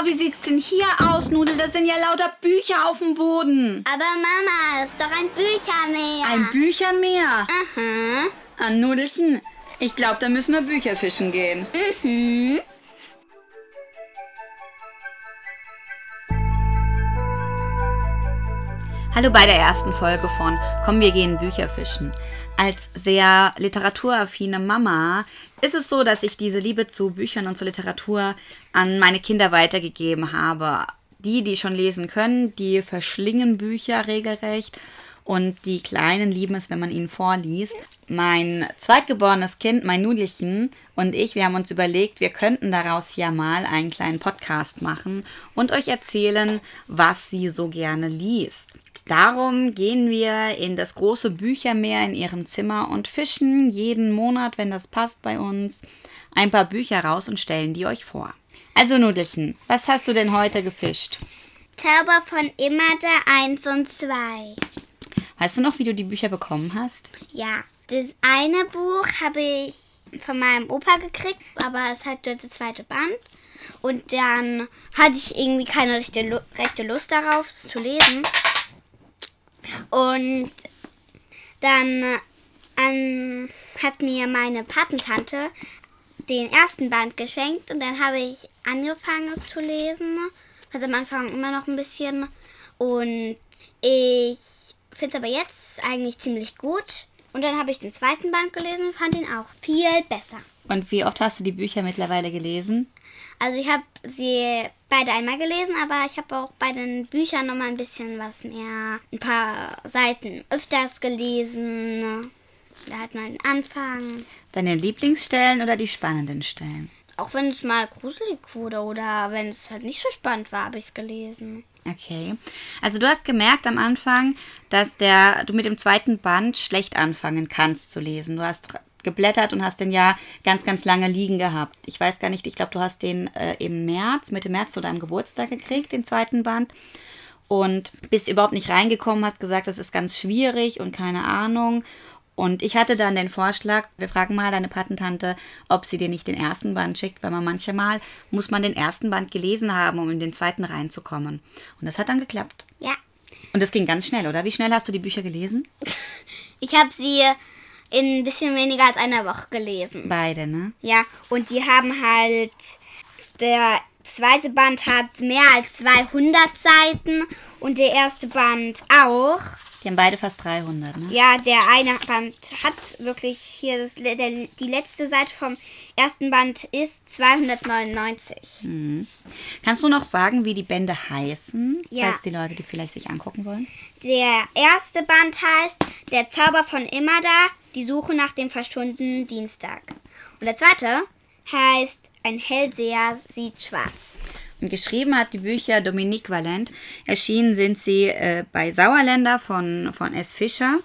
Oh, wie sieht's denn hier aus, Nudel? Das sind ja lauter Bücher auf dem Boden. Aber Mama, ist doch ein Büchermeer. Ein Büchermeer. Mhm. An Nudelchen. Ich glaube, da müssen wir Bücher fischen gehen. Mhm. Hallo bei der ersten Folge von Komm, wir gehen Bücher fischen. Als sehr literaturaffine Mama ist es so, dass ich diese Liebe zu Büchern und zur Literatur an meine Kinder weitergegeben habe. Die, die schon lesen können, die verschlingen Bücher regelrecht und die Kleinen lieben es, wenn man ihnen vorliest. Mein zweitgeborenes Kind, mein Nudelchen und ich, wir haben uns überlegt, wir könnten daraus ja mal einen kleinen Podcast machen und euch erzählen, was sie so gerne liest. Darum gehen wir in das große Büchermeer in ihrem Zimmer und fischen jeden Monat, wenn das passt bei uns, ein paar Bücher raus und stellen die euch vor. Also Nudelchen, was hast du denn heute gefischt? Zauber von Immerda 1 und 2. Weißt du noch, wie du die Bücher bekommen hast? Ja, das eine Buch habe ich von meinem Opa gekriegt, aber es hat der zweite Band. Und dann hatte ich irgendwie keine rechte, rechte Lust darauf, es zu lesen. Und dann ähm, hat mir meine Patentante den ersten Band geschenkt und dann habe ich angefangen es zu lesen. Also am Anfang immer noch ein bisschen. Und ich finde es aber jetzt eigentlich ziemlich gut. Und dann habe ich den zweiten Band gelesen und fand ihn auch viel besser. Und wie oft hast du die Bücher mittlerweile gelesen? Also ich habe sie beide einmal gelesen, aber ich habe auch bei den Büchern noch mal ein bisschen was mehr, ein paar Seiten öfters gelesen. Da hat man den Anfang. Deine Lieblingsstellen oder die spannenden Stellen? Auch wenn es mal gruselig wurde oder wenn es halt nicht so spannend war, habe ich es gelesen. Okay. Also du hast gemerkt am Anfang, dass der, du mit dem zweiten Band schlecht anfangen kannst zu lesen. Du hast geblättert und hast den ja ganz, ganz lange liegen gehabt. Ich weiß gar nicht, ich glaube, du hast den äh, im März, Mitte März zu deinem Geburtstag gekriegt, den zweiten Band. Und bist überhaupt nicht reingekommen, hast gesagt, das ist ganz schwierig und keine Ahnung. Und ich hatte dann den Vorschlag, wir fragen mal deine Patentante, ob sie dir nicht den ersten Band schickt, weil man manchmal muss man den ersten Band gelesen haben, um in den zweiten reinzukommen. Und das hat dann geklappt. Ja. Und das ging ganz schnell, oder? Wie schnell hast du die Bücher gelesen? Ich habe sie in ein bisschen weniger als einer Woche gelesen. Beide, ne? Ja, und die haben halt, der zweite Band hat mehr als 200 Seiten und der erste Band auch. Die haben beide fast 300, ne? Ja, der eine Band hat wirklich hier, das, der, die letzte Seite vom ersten Band ist 299. Mhm. Kannst du noch sagen, wie die Bände heißen, Ja. falls die Leute die vielleicht sich angucken wollen? Der erste Band heißt Der Zauber von Immerda, die Suche nach dem verschwundenen Dienstag. Und der zweite heißt Ein Hellseher sieht schwarz. Geschrieben hat die Bücher Dominique Valent. Erschienen sind sie äh, bei Sauerländer von, von S. Fischer.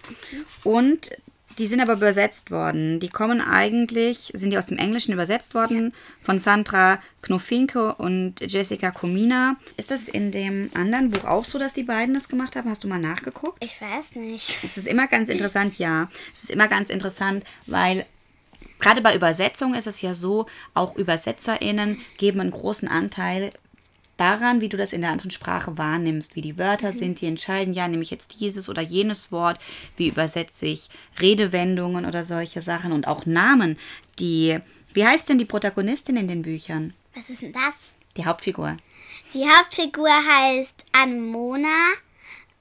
Und die sind aber übersetzt worden. Die kommen eigentlich, sind die aus dem Englischen übersetzt worden von Sandra Knofinke und Jessica Comina. Ist das in dem anderen Buch auch so, dass die beiden das gemacht haben? Hast du mal nachgeguckt? Ich weiß nicht. Es ist immer ganz interessant, ja. Es ist immer ganz interessant, weil gerade bei Übersetzungen ist es ja so, auch ÜbersetzerInnen geben einen großen Anteil daran, wie du das in der anderen Sprache wahrnimmst, wie die Wörter sind, die entscheiden, ja, nehme ich jetzt dieses oder jenes Wort, wie übersetze ich Redewendungen oder solche Sachen und auch Namen, die, wie heißt denn die Protagonistin in den Büchern? Was ist denn das? Die Hauptfigur. Die Hauptfigur heißt Anmona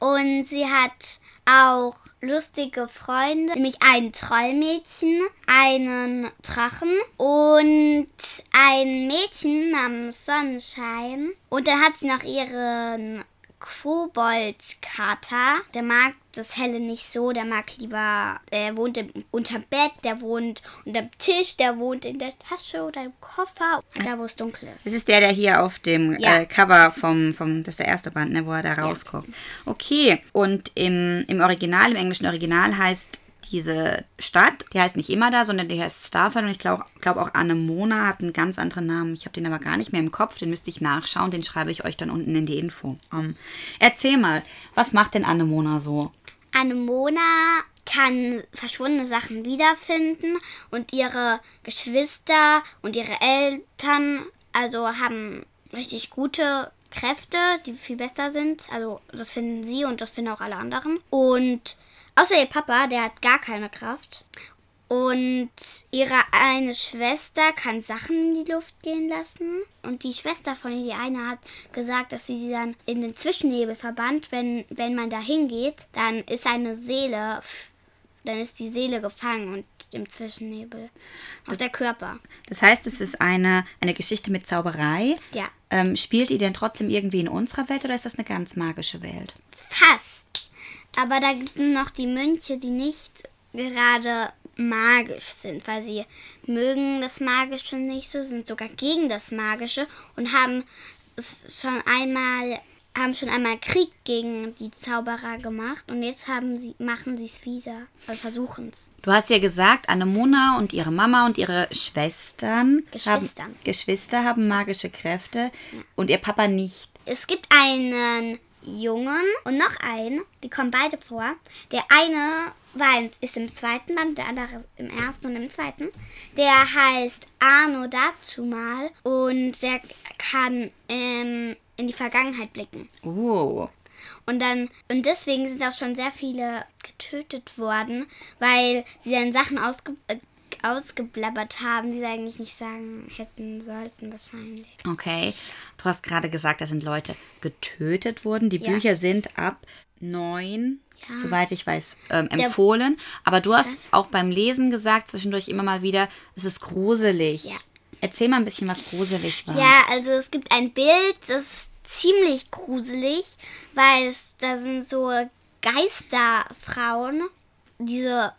und sie hat auch lustige Freunde, nämlich ein Trollmädchen, einen Drachen und ein Mädchen namens Sonnenschein. Und dann hat sie noch ihren Koboldkater. Der mag das Helle nicht so, der mag lieber, der wohnt im, unterm Bett, der wohnt unterm Tisch, der wohnt in der Tasche oder im Koffer, da wo es dunkel ist. Das ist der, der hier auf dem Ja. äh, Cover vom, vom, das ist der erste Band, ne, wo er da rausguckt. Okay, und im, im Original, im englischen Original heißt diese Stadt, die heißt nicht immer da, sondern die heißt Starfall und ich glaube glaub auch Anemona hat einen ganz anderen Namen. Ich habe den aber gar nicht mehr im Kopf, den müsste ich nachschauen, den schreibe ich euch dann unten in die Info. Ähm, erzähl mal, was macht denn Anemona so? Anemona kann verschwundene Sachen wiederfinden und ihre Geschwister und ihre Eltern also haben richtig gute Kräfte, die viel besser sind. Also das finden sie und das finden auch alle anderen. Und außer ihr Papa, der hat gar keine Kraft. Und ihre eine Schwester kann Sachen in die Luft gehen lassen. Und die Schwester von ihr, die eine, hat gesagt, dass sie sie dann in den Zwischennebel verbannt. Wenn, wenn man da hingeht, dann ist eine Seele, dann ist die Seele gefangen und im Zwischennebel. Auch der Körper. Das heißt, es ist eine, eine Geschichte mit Zauberei. Ja. Ähm, spielt die denn trotzdem irgendwie in unserer Welt oder ist das eine ganz magische Welt? Fast. Aber da gibt es noch die Mönche, die nicht gerade magisch sind, weil sie mögen das Magische nicht so, sind sogar gegen das Magische und haben schon einmal haben schon einmal Krieg gegen die Zauberer gemacht und jetzt haben sie, machen sie es wieder, also versuchen es. Du hast ja gesagt, Annemona und ihre Mama und ihre Schwestern Geschwistern. haben, Geschwister haben magische Kräfte und ihr Papa nicht. Es gibt einen Jungen und noch einen, die kommen beide vor. Der eine in, ist im zweiten Band, der andere ist im ersten und im zweiten. Der heißt Arno Dazumal und der kann ähm, in die Vergangenheit blicken. Oh. Und dann, und deswegen sind auch schon sehr viele getötet worden, weil sie dann Sachen ausge, äh, ausgeblabbert haben, die sie eigentlich nicht sagen hätten sollten, wahrscheinlich. Okay. Du hast gerade gesagt, da sind Leute getötet worden. Die Ja. Bücher sind ab neun, Ja. soweit ich weiß, ähm, empfohlen. Aber du hast weiß. auch beim Lesen gesagt, zwischendurch immer mal wieder, es ist gruselig. Ja. Erzähl mal ein bisschen, was gruselig war. Ja, also es gibt ein Bild, das ist ziemlich gruselig, weil es, da sind so Geisterfrauen, diese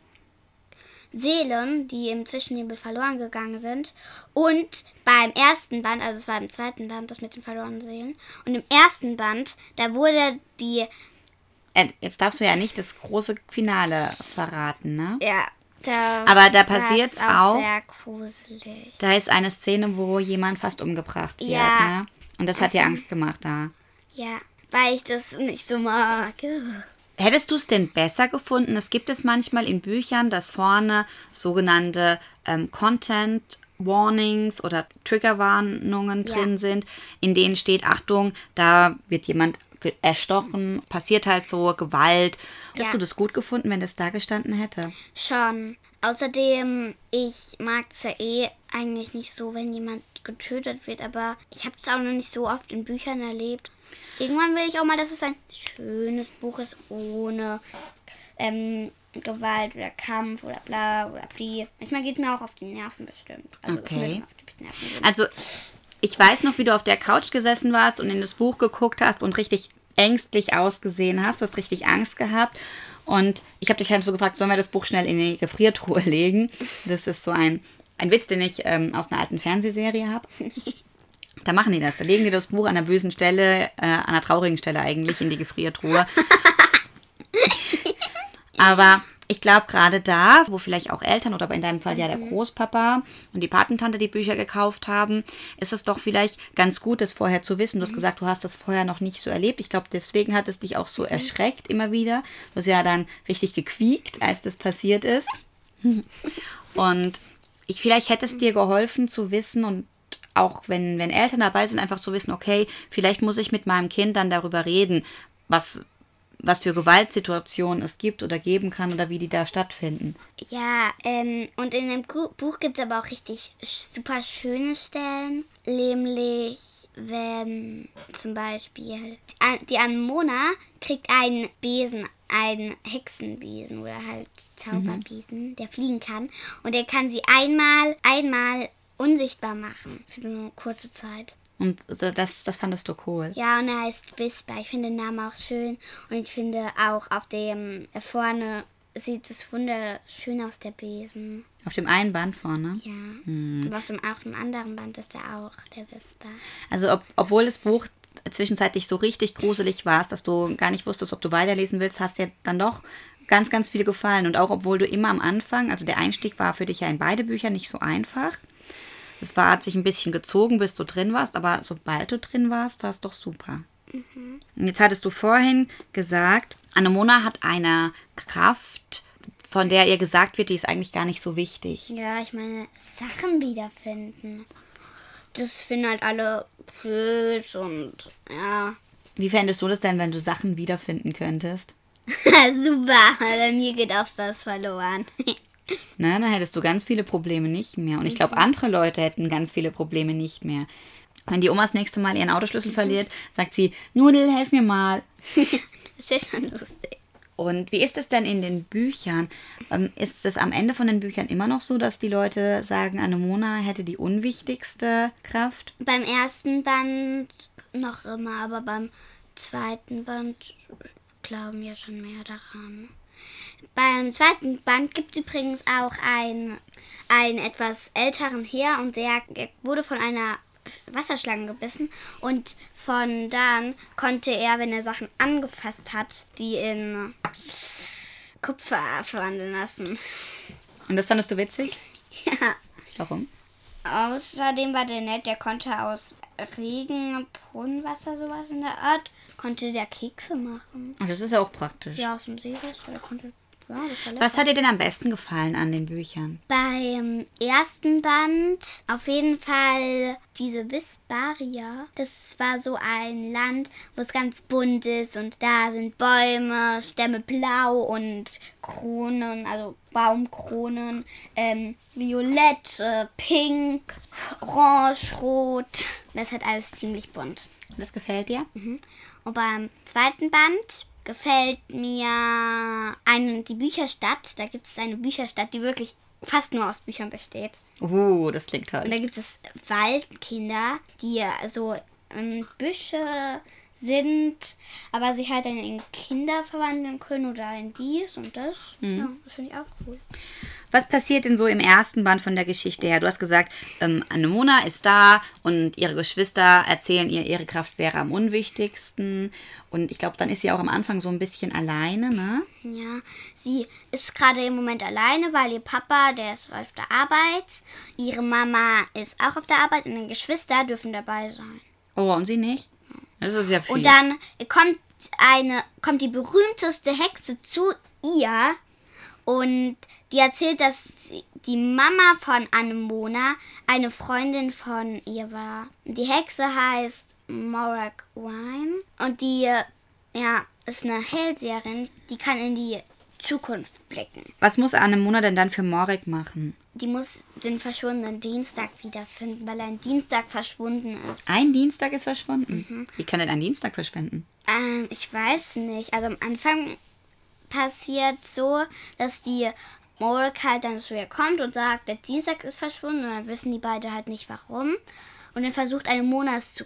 Seelen, die im Zwischennebel verloren gegangen sind. Und beim ersten Band, also es war im zweiten Band, das mit den verlorenen Seelen. Und im ersten Band, da wurde die, Äh, Jetzt darfst du ja nicht das große Finale verraten, ne? ja, da Aber da war's passiert's auch. sehr gruselig. Da ist eine Szene, wo jemand fast umgebracht wird, Ja. ne? Und das hat dir Angst gemacht da. Ja, weil ich das nicht so mag. Hättest du es denn besser gefunden? Es gibt es manchmal in Büchern, dass vorne sogenannte ähm, Content Warnings oder Triggerwarnungen Ja. drin sind, in denen steht, Achtung, da wird jemand erstochen, passiert halt so, Gewalt. Hättest Ja. du das gut gefunden, wenn das da gestanden hätte? Schon. Außerdem, ich mag es ja eh eigentlich nicht so, wenn jemand getötet wird, aber ich habe es auch noch nicht so oft in Büchern erlebt. Irgendwann will ich auch mal, dass es ein schönes Buch ist, ohne ähm, Gewalt oder Kampf oder bla oder bli. Manchmal geht mir auch auf die Nerven bestimmt. Also es Okay. Nerven. Also, ich weiß noch, wie du auf der Couch gesessen warst und in das Buch geguckt hast und richtig ängstlich ausgesehen hast. Du hast richtig Angst gehabt. Und ich habe dich halt so gefragt, sollen wir das Buch schnell in die Gefriertruhe legen? Das ist so ein, ein Witz, den ich ähm, aus einer alten Fernsehserie habe. Da machen die das. Da legen die das Buch an einer bösen Stelle, äh, an einer traurigen Stelle eigentlich, in die Gefriertruhe. Aber ich glaube, gerade da, wo vielleicht auch Eltern oder in deinem Fall ja der Großpapa und die Patentante die Bücher gekauft haben, ist es doch vielleicht ganz gut, das vorher zu wissen. Du hast gesagt, du hast das vorher noch nicht so erlebt. Ich glaube, deswegen hat es dich auch so erschreckt immer wieder. Du hast ja dann richtig gequiekt, als das passiert ist. Und ich, vielleicht hätte es dir geholfen zu wissen und auch wenn, wenn Eltern dabei sind, einfach zu wissen, okay, vielleicht muss ich mit meinem Kind dann darüber reden, was, was für Gewaltsituationen es gibt oder geben kann oder wie die da stattfinden. Ja, ähm, und in dem Buch gibt es aber auch richtig super schöne Stellen. Nämlich, wenn zum Beispiel die Anmona kriegt einen Besen, einen Hexenbesen oder halt Zauberbesen, der fliegen kann. Und der kann sie einmal, einmal unsichtbar machen für eine kurze Zeit. Und das, das fandest du cool. Ja, und er heißt Whisper. Ich finde den Namen auch schön. Und ich finde auch auf dem äh, vorne sieht es wunderschön aus, der Besen. Auf dem einen Band vorne. Ja. Und auf dem, auch dem anderen Band ist er auch, der Whisper. Also ob, obwohl das Buch zwischenzeitlich so richtig gruselig war, dass du gar nicht wusstest, ob du weiterlesen willst, hast dir dann doch ganz, ganz viel gefallen. Und auch obwohl du immer am Anfang, also der Einstieg war für dich ja in beide Bücher nicht so einfach. Es war, hat sich ein bisschen gezogen, bis du drin warst, aber sobald du drin warst, war es doch super. Und jetzt hattest du vorhin gesagt, Anemona hat eine Kraft, von der ihr gesagt wird, die ist eigentlich gar nicht so wichtig. Ja, ich meine, Sachen wiederfinden. Das finden halt alle blöd und ja. Wie fändest du das denn, wenn du Sachen wiederfinden könntest? Super, bei mir geht oft was verloren. Na, dann hättest du ganz viele Probleme nicht mehr. Und ich glaube, andere Leute hätten ganz viele Probleme nicht mehr. Wenn die Oma das nächste Mal ihren Autoschlüssel verliert, sagt sie, Nudel, helf mir mal. Das wäre schon lustig. Und wie ist es denn in den Büchern? Ähm, Ist es am Ende von den Büchern immer noch so, dass die Leute sagen, Anemona hätte die unwichtigste Kraft? Beim ersten Band noch immer, aber beim zweiten Band glauben wir schon mehr daran. Beim zweiten Band gibt übrigens auch ein, einen etwas älteren Herr und der wurde von einer Wasserschlange gebissen und von dann konnte er, wenn er Sachen angefasst hat, die in Kupfer verwandeln lassen. Und das fandest du witzig? Ja. Warum? Außerdem war der nett, der konnte aus Regen, Brunnenwasser, sowas in der Art, konnte der Kekse machen. Und das ist ja auch praktisch. Ja, aus dem See, das der konnte. Ja. Was hat dir denn am besten gefallen an den Büchern? Beim ersten Band auf jeden Fall diese Visparia. Das war so ein Land, wo es ganz bunt ist und da sind Bäume, Stämme blau und Kronen, also Baumkronen, ähm, violett, äh, pink, orange, rot. Das hat alles ziemlich bunt. Das gefällt dir? Mhm. Und beim zweiten Band gefällt mir eine, die Bücherstadt. Da gibt es eine Bücherstadt, die wirklich fast nur aus Büchern besteht. Uh, das klingt Und toll. da gibt es Waldkinder, die so in Büsche sind, aber sich halt dann in Kinder verwandeln können oder in dies und das. Ja, das finde ich auch cool. Was passiert denn so im ersten Band von der Geschichte her? Du hast gesagt, ähm, Anemona ist da und ihre Geschwister erzählen ihr, ihre Kraft wäre am unwichtigsten. Und ich glaube, dann ist sie auch am Anfang so ein bisschen alleine, ne? Ja, sie ist gerade im Moment alleine, weil ihr Papa, der ist auf der Arbeit, ihre Mama ist auch auf der Arbeit und die Geschwister dürfen dabei sein. Oh, und sie nicht? Das ist ja viel. Und dann kommt eine, kommt die berühmteste Hexe zu ihr und die erzählt, dass die Mama von Anemona eine Freundin von ihr war. Die Hexe heißt Morak Wine und die, ja, ist eine Hellseherin, die kann in die Zukunft blicken. Was muss Anemona denn dann für Morik machen? Die muss den verschwundenen Dienstag wiederfinden, weil er ein Dienstag verschwunden ist. Ein Dienstag ist verschwunden. Mhm. Wie kann denn ein Dienstag verschwinden? Ähm, ich weiß nicht. Also am Anfang passiert so, dass die Morik halt dann zu ihr kommt und sagt, der Dienstag ist verschwunden und dann wissen die beide halt nicht warum. Und dann versucht eine Mona es zu,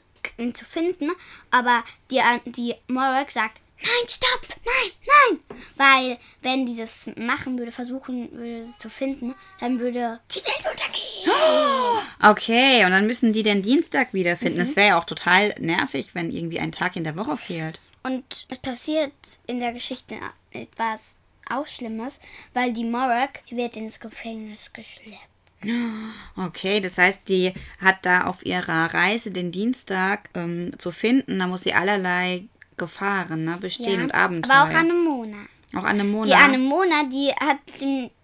zu finden, aber die, die Morik sagt, nein, stopp, nein, nein. Weil wenn die das machen würde, versuchen würde, es zu finden, dann würde die Welt untergehen. Okay, und dann müssen die den Dienstag wiederfinden. Mhm. Das wäre ja auch total nervig, wenn irgendwie ein Tag in der Woche fehlt. Und es passiert in der Geschichte etwas auch Schlimmes, weil die Morak, die wird ins Gefängnis geschleppt. Okay, das heißt, die hat da auf ihrer Reise den Dienstag ähm, zu finden. Da muss sie allerlei Gefahren ne, bestehen und Abenteuer. Aber auch Anemona. auch Anemona. Die Anemona, die hat,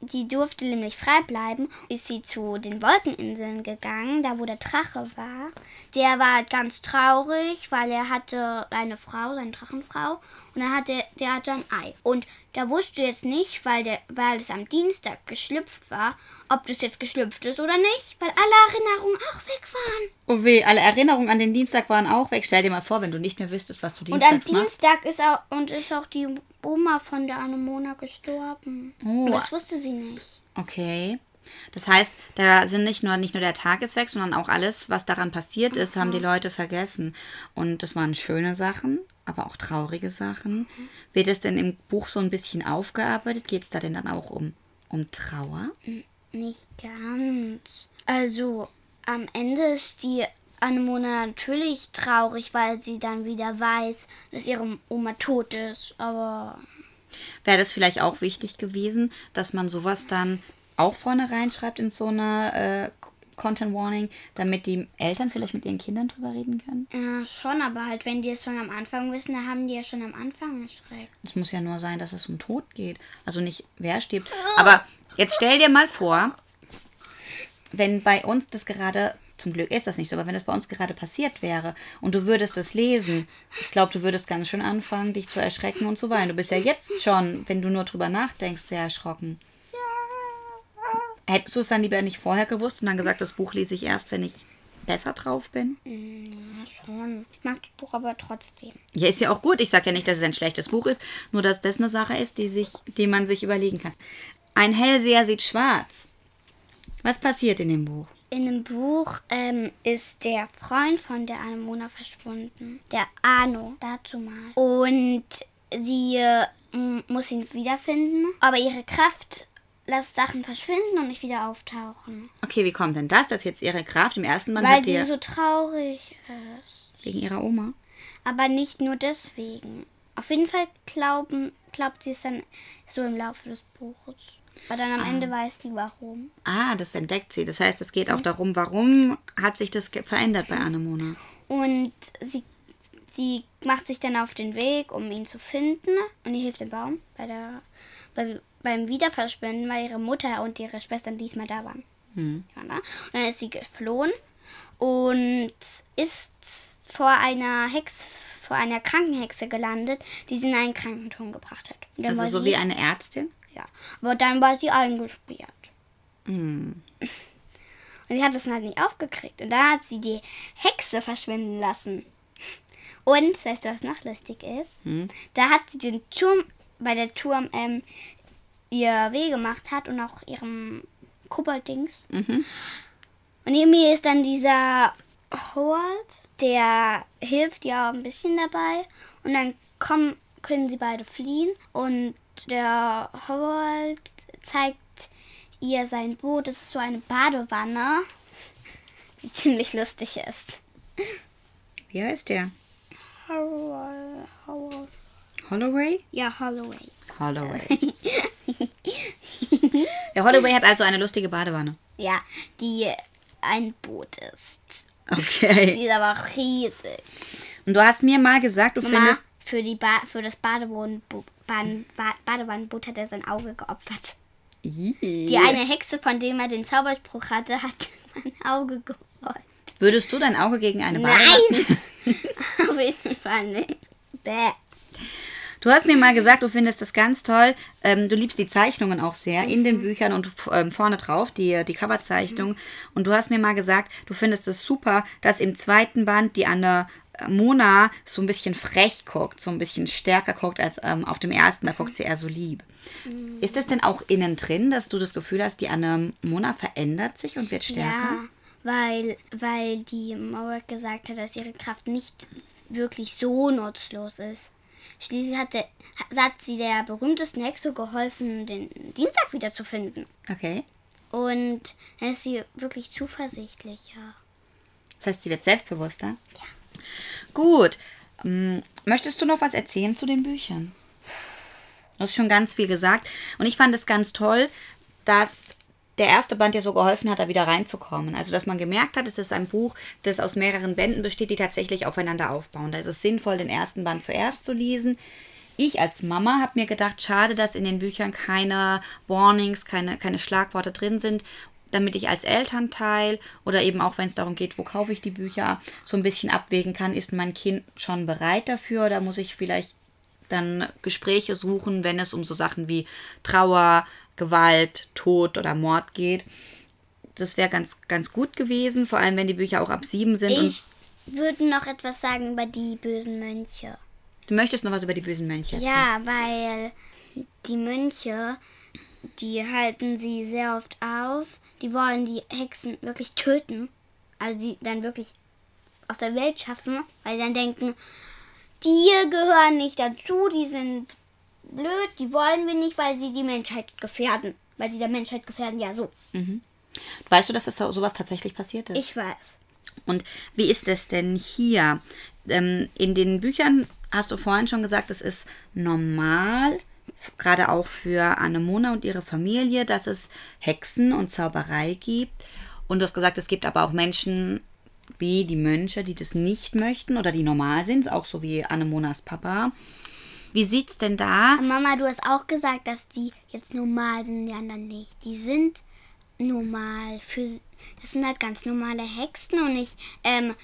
die durfte nämlich frei bleiben, ist sie zu den Wolkeninseln gegangen, da wo der Drache war. Der war halt ganz traurig, weil er hatte eine Frau, seine Drachenfrau, und dann hatte der hatte ein Ei. Und der wusste jetzt nicht, weil der, weil es am Dienstag geschlüpft war, ob das jetzt geschlüpft ist oder nicht, weil alle Erinnerungen auch weg waren. Oh weh, alle Erinnerungen an den Dienstag waren auch weg. Stell dir mal vor, wenn du nicht mehr wüsstest, was du Und am dienstags machst. Dienstag ist auch und ist auch die Oma von der Anemona gestorben. Oh. Und das wusste sie nicht. Okay. Das heißt, da sind nicht nur, nicht nur der Tag ist weg, sondern auch alles, was daran passiert ist, haben die Leute vergessen. Und das waren schöne Sachen, aber auch traurige Sachen. Wird es denn im Buch so ein bisschen aufgearbeitet? Geht es da denn dann auch um, um Trauer? Nicht ganz. Also, am Ende ist die Anemona natürlich traurig, weil sie dann wieder weiß, dass ihre Oma tot ist. Aber Wäre das vielleicht auch wichtig gewesen, dass man sowas dann auch vorne reinschreibt in so eine äh, Content Warning, damit die Eltern vielleicht mit ihren Kindern drüber reden können? ja, schon, aber halt, wenn die es schon am Anfang wissen, dann haben die ja schon am Anfang geschreckt. Es muss ja nur sein, dass es um Tod geht. Also nicht, wer stirbt. Aber jetzt stell dir mal vor, wenn bei uns das gerade zum Glück ist das nicht so, aber wenn es bei uns gerade passiert wäre und du würdest es lesen, ich glaube, du würdest ganz schön anfangen, dich zu erschrecken und zu weinen. Du bist ja jetzt schon, wenn du nur drüber nachdenkst, sehr erschrocken. Hättest du es dann lieber nicht vorher gewusst und dann gesagt, das Buch lese ich erst, wenn ich besser drauf bin? Ja, schon. Ich mag das Buch aber trotzdem. Ja, ist ja auch gut. Ich sage ja nicht, dass es ein schlechtes Buch ist, nur dass das eine Sache ist, die, sich, die man sich überlegen kann. Ein Hellseher sieht schwarz. Was passiert in dem Buch? In dem Buch ähm, ist der Freund von der Anemona verschwunden. Der Arno, dazu mal. Und sie äh, muss ihn wiederfinden. Aber ihre Kraft lässt Sachen verschwinden und nicht wieder auftauchen. Okay, wie kommt denn das, dass jetzt ihre Kraft im ersten Band Weil sie so traurig ist. wegen ihrer Oma? Aber nicht nur deswegen. Auf jeden Fall glauben, glaubt sie es dann so im Laufe des Buches. Aber dann am Ende weiß sie warum. Ah, das entdeckt sie. Das heißt, es geht auch darum, warum hat sich das verändert bei Annemona? Und sie, sie macht sich dann auf den Weg, um ihn zu finden. Und ihr hilft dem Baum bei der, bei, beim Wiederverschwinden, weil ihre Mutter und ihre Schwestern diesmal da waren. Die waren da. Und dann ist sie geflohen und ist vor einer Hex, vor einer Krankenhexe gelandet, die sie in einen Krankenturm gebracht hat. Also so wie eine Ärztin? Ja, aber dann war sie eingesperrt. Hm. Und sie hat das halt nicht aufgekriegt. Und da hat sie die Hexe verschwinden lassen. Und, weißt du, was noch lustig ist? Da hat sie den Turm, weil der Turm ähm, ihr weh gemacht hat und auch ihrem Kobolddings. Und neben mir ist dann dieser Howard, der hilft ja ein bisschen dabei. Und dann kommen, können sie beide fliehen. Und der Howard zeigt ihr sein Boot. Das ist so eine Badewanne, die ziemlich lustig ist. Wie heißt der? Howard, Howard. Holloway? Ja, Holloway. Holloway. der Holloway hat also eine lustige Badewanne. Ja, die ein Boot ist. Okay. Die ist aber riesig. Und du hast mir mal gesagt, du Mama, findest. für, die ba für das Badewannenbo- Bahn- Ba- Badewannenboot hat er sein Auge geopfert. Die eine Hexe, von dem er den Zauberspruch hatte, hat mein Auge geholt. Würdest du dein Auge gegen eine Badewanne? Nein! Auf jeden Fall nicht. Bäh. Du hast mir mal gesagt, du findest das ganz toll. Ähm, du liebst die Zeichnungen auch sehr in Mhm. den Büchern und ähm, vorne drauf, die, die Coverzeichnung. Mhm. Und du hast mir mal gesagt, du findest es super, dass im zweiten Band die Anne Mona so ein bisschen frech guckt, so ein bisschen stärker guckt als ähm, auf dem ersten. Da guckt sie eher so lieb. Mhm. Ist das denn auch innen drin, dass du das Gefühl hast, die Anne Mona verändert sich und wird stärker? Ja, weil, weil die Mauer gesagt hat, dass ihre Kraft nicht wirklich so nutzlos ist. Schließlich hat, der, hat sie der berühmtesten Hexe geholfen, den Dienstag wiederzufinden. Okay. Und dann ist sie wirklich zuversichtlicher. Das heißt, sie wird selbstbewusster? Ja. Gut. Ähm, Möchtest du noch was erzählen zu den Büchern? Du hast schon ganz viel gesagt. Und ich fand es ganz toll, dass der erste Band dir so geholfen hat, da wieder reinzukommen. Also, dass man gemerkt hat, es ist ein Buch, das aus mehreren Bänden besteht, die tatsächlich aufeinander aufbauen. Da ist es sinnvoll, den ersten Band zuerst zu lesen. Ich als Mama habe mir gedacht, schade, dass in den Büchern keine Warnings, keine, keine Schlagworte drin sind, damit ich als Elternteil oder eben auch, wenn es darum geht, wo kaufe ich die Bücher, so ein bisschen abwägen kann, ist mein Kind schon bereit dafür oder muss ich vielleicht dann Gespräche suchen, wenn es um so Sachen wie Trauer, Gewalt, Tod oder Mord geht. Das wäre ganz, ganz gut gewesen, vor allem wenn die Bücher auch ab sieben sind. Ich würde noch etwas sagen über die bösen Mönche. Du möchtest noch was über die bösen Mönche erzählen? Ja, weil die Mönche, die halten sie sehr oft auf. Die wollen die Hexen wirklich töten. Also die dann wirklich aus der Welt schaffen, weil sie dann denken, die gehören nicht dazu, die sind blöd, die wollen wir nicht, weil sie die Menschheit gefährden. Weil sie der Menschheit gefährden, ja so. Weißt du, dass das so- sowas tatsächlich passiert ist? Ich weiß. Und wie ist es denn hier? Ähm, in den Büchern hast du vorhin schon gesagt, es ist normal, gerade auch für Anemona und ihre Familie, dass es Hexen und Zauberei gibt. Und du hast gesagt, es gibt aber auch Menschen wie die Mönche, die das nicht möchten oder die normal sind, auch so wie Anemonas Papa. Wie sieht's denn da? Mama, du hast auch gesagt, dass die jetzt normal sind, die anderen nicht. Die sind normal. Für, das sind halt ganz normale Hexen und nicht ähm,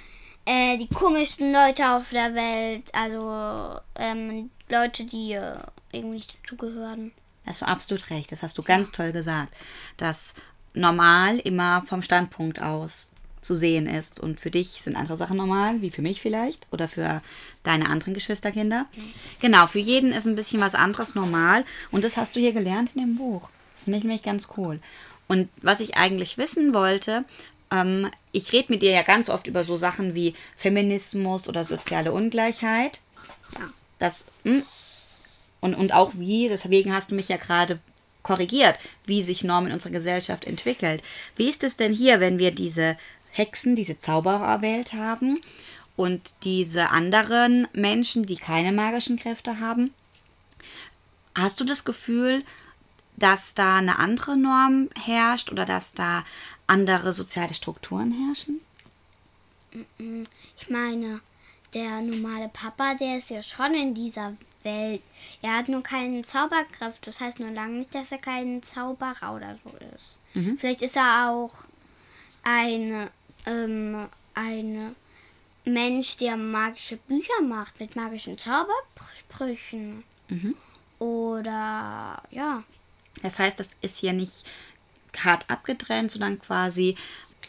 äh, die komischsten Leute auf der Welt. Also ähm, Leute, die äh, irgendwie nicht dazugehören. Da hast du absolut recht. Das hast du ganz toll gesagt. Dass normal immer vom Standpunkt aus zu sehen ist. Und für dich sind andere Sachen normal, wie für mich vielleicht. Oder für deine anderen Geschwisterkinder. Genau, für jeden ist ein bisschen was anderes normal. Und das hast du hier gelernt in dem Buch. Das finde ich nämlich ganz cool. Und was ich eigentlich wissen wollte, ähm, ich rede mit dir ja ganz oft über so Sachen wie Feminismus oder soziale Ungleichheit. Ja. Das, hm, und, und auch wie, deswegen hast du mich ja gerade korrigiert, wie sich Norm in unserer Gesellschaft entwickelt. Wie ist es denn hier, wenn wir diese Hexen, diese Zauberer erwählt haben und diese anderen Menschen, die keine magischen Kräfte haben? Hast du das Gefühl, dass da eine andere Norm herrscht oder dass da andere soziale Strukturen herrschen? Ich meine, der normale Papa, der ist ja schon in dieser Welt. Er hat nur keine Zauberkraft. Das heißt nur lange nicht, dass er kein Zauberer oder so ist. Mhm. Vielleicht ist er auch ein, ähm, ein Mensch, der magische Bücher macht mit magischen Zaubersprüchen. Mhm. Oder ja. Das heißt, das ist hier nicht hart abgetrennt, sondern quasi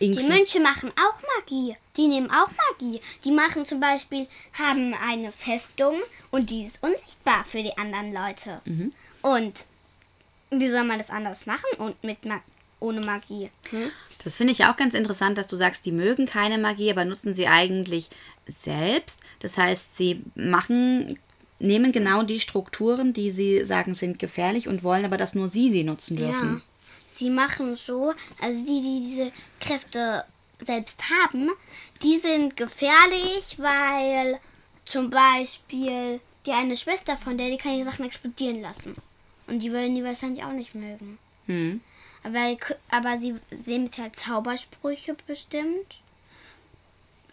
Die Mönche machen auch Magie. Die nehmen auch Magie. Die machen zum Beispiel, haben eine Festung und die ist unsichtbar für die anderen Leute. Und wie soll man das anders machen und mit Ma ohne Magie? Hm? Das finde ich auch ganz interessant, dass du sagst, die mögen keine Magie, aber nutzen sie eigentlich selbst. Das heißt, sie machen, nehmen genau die Strukturen, die sie sagen, sind gefährlich und wollen aber, dass nur sie sie nutzen dürfen. Sie machen so, also die, die diese Kräfte selbst haben, die sind gefährlich, weil zum Beispiel die eine Schwester von der, die kann die Sachen explodieren lassen. Und die würden die wahrscheinlich auch nicht mögen. Hm. Aber, aber sie sehen bisher halt Zaubersprüche bestimmt.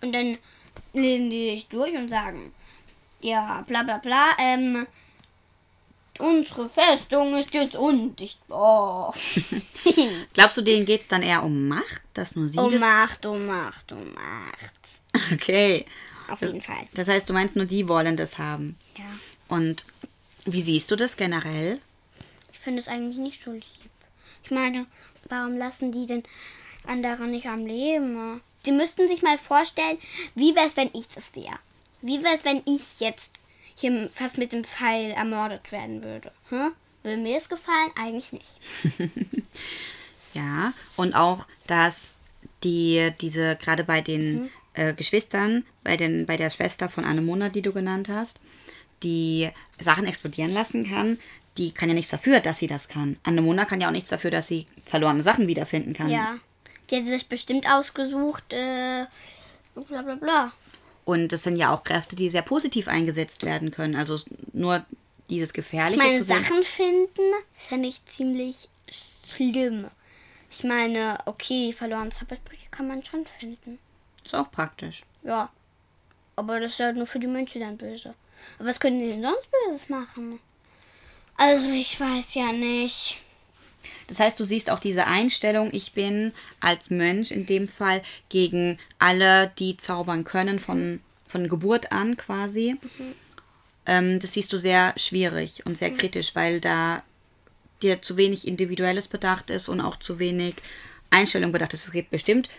Und dann lesen die sich durch und sagen, ja, bla bla bla, ähm, unsere Festung ist jetzt undichtbar. Glaubst du, denen geht es dann eher um Macht, dass nur sie um das... Macht, um Macht, um Macht. Okay. Auf jeden Fall. Das heißt, du meinst nur, die wollen das haben. Ja. Und wie siehst du das generell? Ich finde es eigentlich nicht so lieb. Ich meine, warum lassen die denn andere nicht am Leben? Die müssten sich mal vorstellen, wie wäre es, wenn ich das wäre? Wie wäre es, wenn ich jetzt hier fast mit dem Pfeil ermordet werden würde? Hm? Würde mir es gefallen? Eigentlich nicht. Ja, und auch, dass die, diese, gerade bei den äh, Geschwistern, bei, den, bei der Schwester von Anemona, die du genannt hast, die Sachen explodieren lassen kann, die kann ja nichts dafür, dass sie das kann. Anemona kann ja auch nichts dafür, dass sie verlorene Sachen wiederfinden kann. Ja. Die hat sich bestimmt ausgesucht, äh, bla bla bla. Und das sind ja auch Kräfte, die sehr positiv eingesetzt werden können. Also nur dieses Ich Gefährliche meine, zu. Sachen finden ist ja nicht ziemlich schlimm. Ich meine, okay, verlorene Zaubersprüche kann man schon finden. Ist auch praktisch. Ja. Aber das ist halt nur für die Mönche dann böse. Aber was können die denn sonst Böses machen? Also, ich weiß ja nicht. Das heißt, du siehst auch diese Einstellung, ich bin als Mönch in dem Fall gegen alle, die zaubern können, von, von Geburt an quasi. Ähm, das siehst du sehr schwierig und sehr kritisch, weil da dir zu wenig Individuelles bedacht ist und auch zu wenig Einstellung bedacht ist. Es gibt bestimmt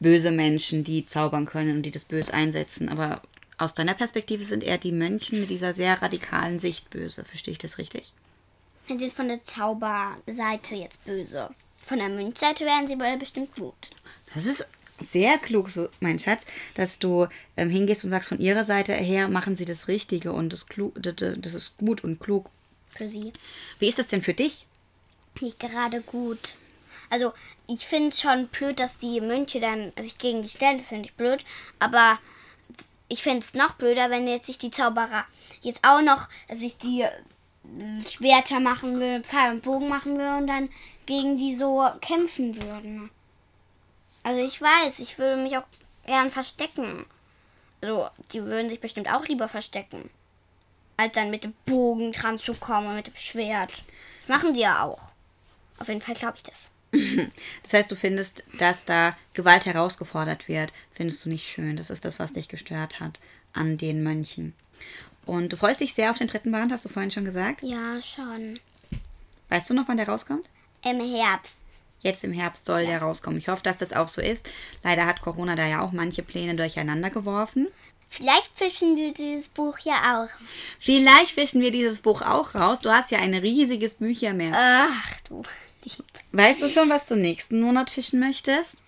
böse Menschen, die zaubern können und die das böse einsetzen, aber aus deiner Perspektive sind eher die Mönchen mit dieser sehr radikalen Sicht böse. Verstehe ich das richtig? Das ist von der Zauberseite jetzt böse. Von der Mönchseite wären sie wohl bestimmt gut. Das ist sehr klug, so, mein Schatz, dass du ähm, hingehst und sagst, von ihrer Seite her machen sie das Richtige und das, klug, das ist gut und klug. Für sie. Wie ist das denn für dich? Nicht gerade gut. Also, ich finde es schon blöd, dass die Mönche dann sich gegen die stellen. Das finde ich blöd. Aber ich finde es noch blöder, wenn jetzt sich die Zauberer jetzt auch noch sich die Schwerter machen würden, Pfeil und Bogen machen würden und dann gegen die so kämpfen würden. Also ich weiß, ich würde mich auch gern verstecken. Also, die würden sich bestimmt auch lieber verstecken, als dann mit dem Bogen dran zu kommen und mit dem Schwert. Machen die ja auch. Auf jeden Fall glaube ich das. Das heißt, du findest, dass da Gewalt herausgefordert wird, findest du nicht schön. Das ist das, was dich gestört hat an den Mönchen. Und du freust dich sehr auf den dritten Band, hast du vorhin schon gesagt. Ja, schon. Weißt du noch, wann der rauskommt? Im Herbst. Jetzt im Herbst soll der rauskommen. Ich hoffe, dass das auch so ist. Leider hat Corona da ja auch manche Pläne durcheinander geworfen. Vielleicht fischen wir dieses Buch ja auch. Vielleicht fischen wir dieses Buch auch raus. Du hast ja ein riesiges Büchermeer. Ach du lieb. Weißt du schon, was du nächsten Monat fischen möchtest?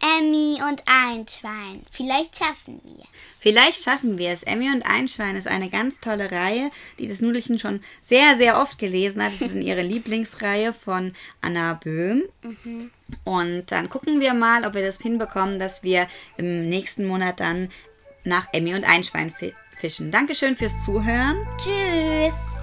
Emmy und ein Schwein. Vielleicht schaffen wir. Vielleicht schaffen wir es. Emmy und Einschwein ist eine ganz tolle Reihe, die das Nudelchen schon sehr, sehr oft gelesen hat. Das ist ihre Lieblingsreihe von Anna Böhm. Und dann gucken wir mal, ob wir das hinbekommen, dass wir im nächsten Monat dann nach Emmy und Einschwein fi- fischen. Dankeschön fürs Zuhören. Tschüss.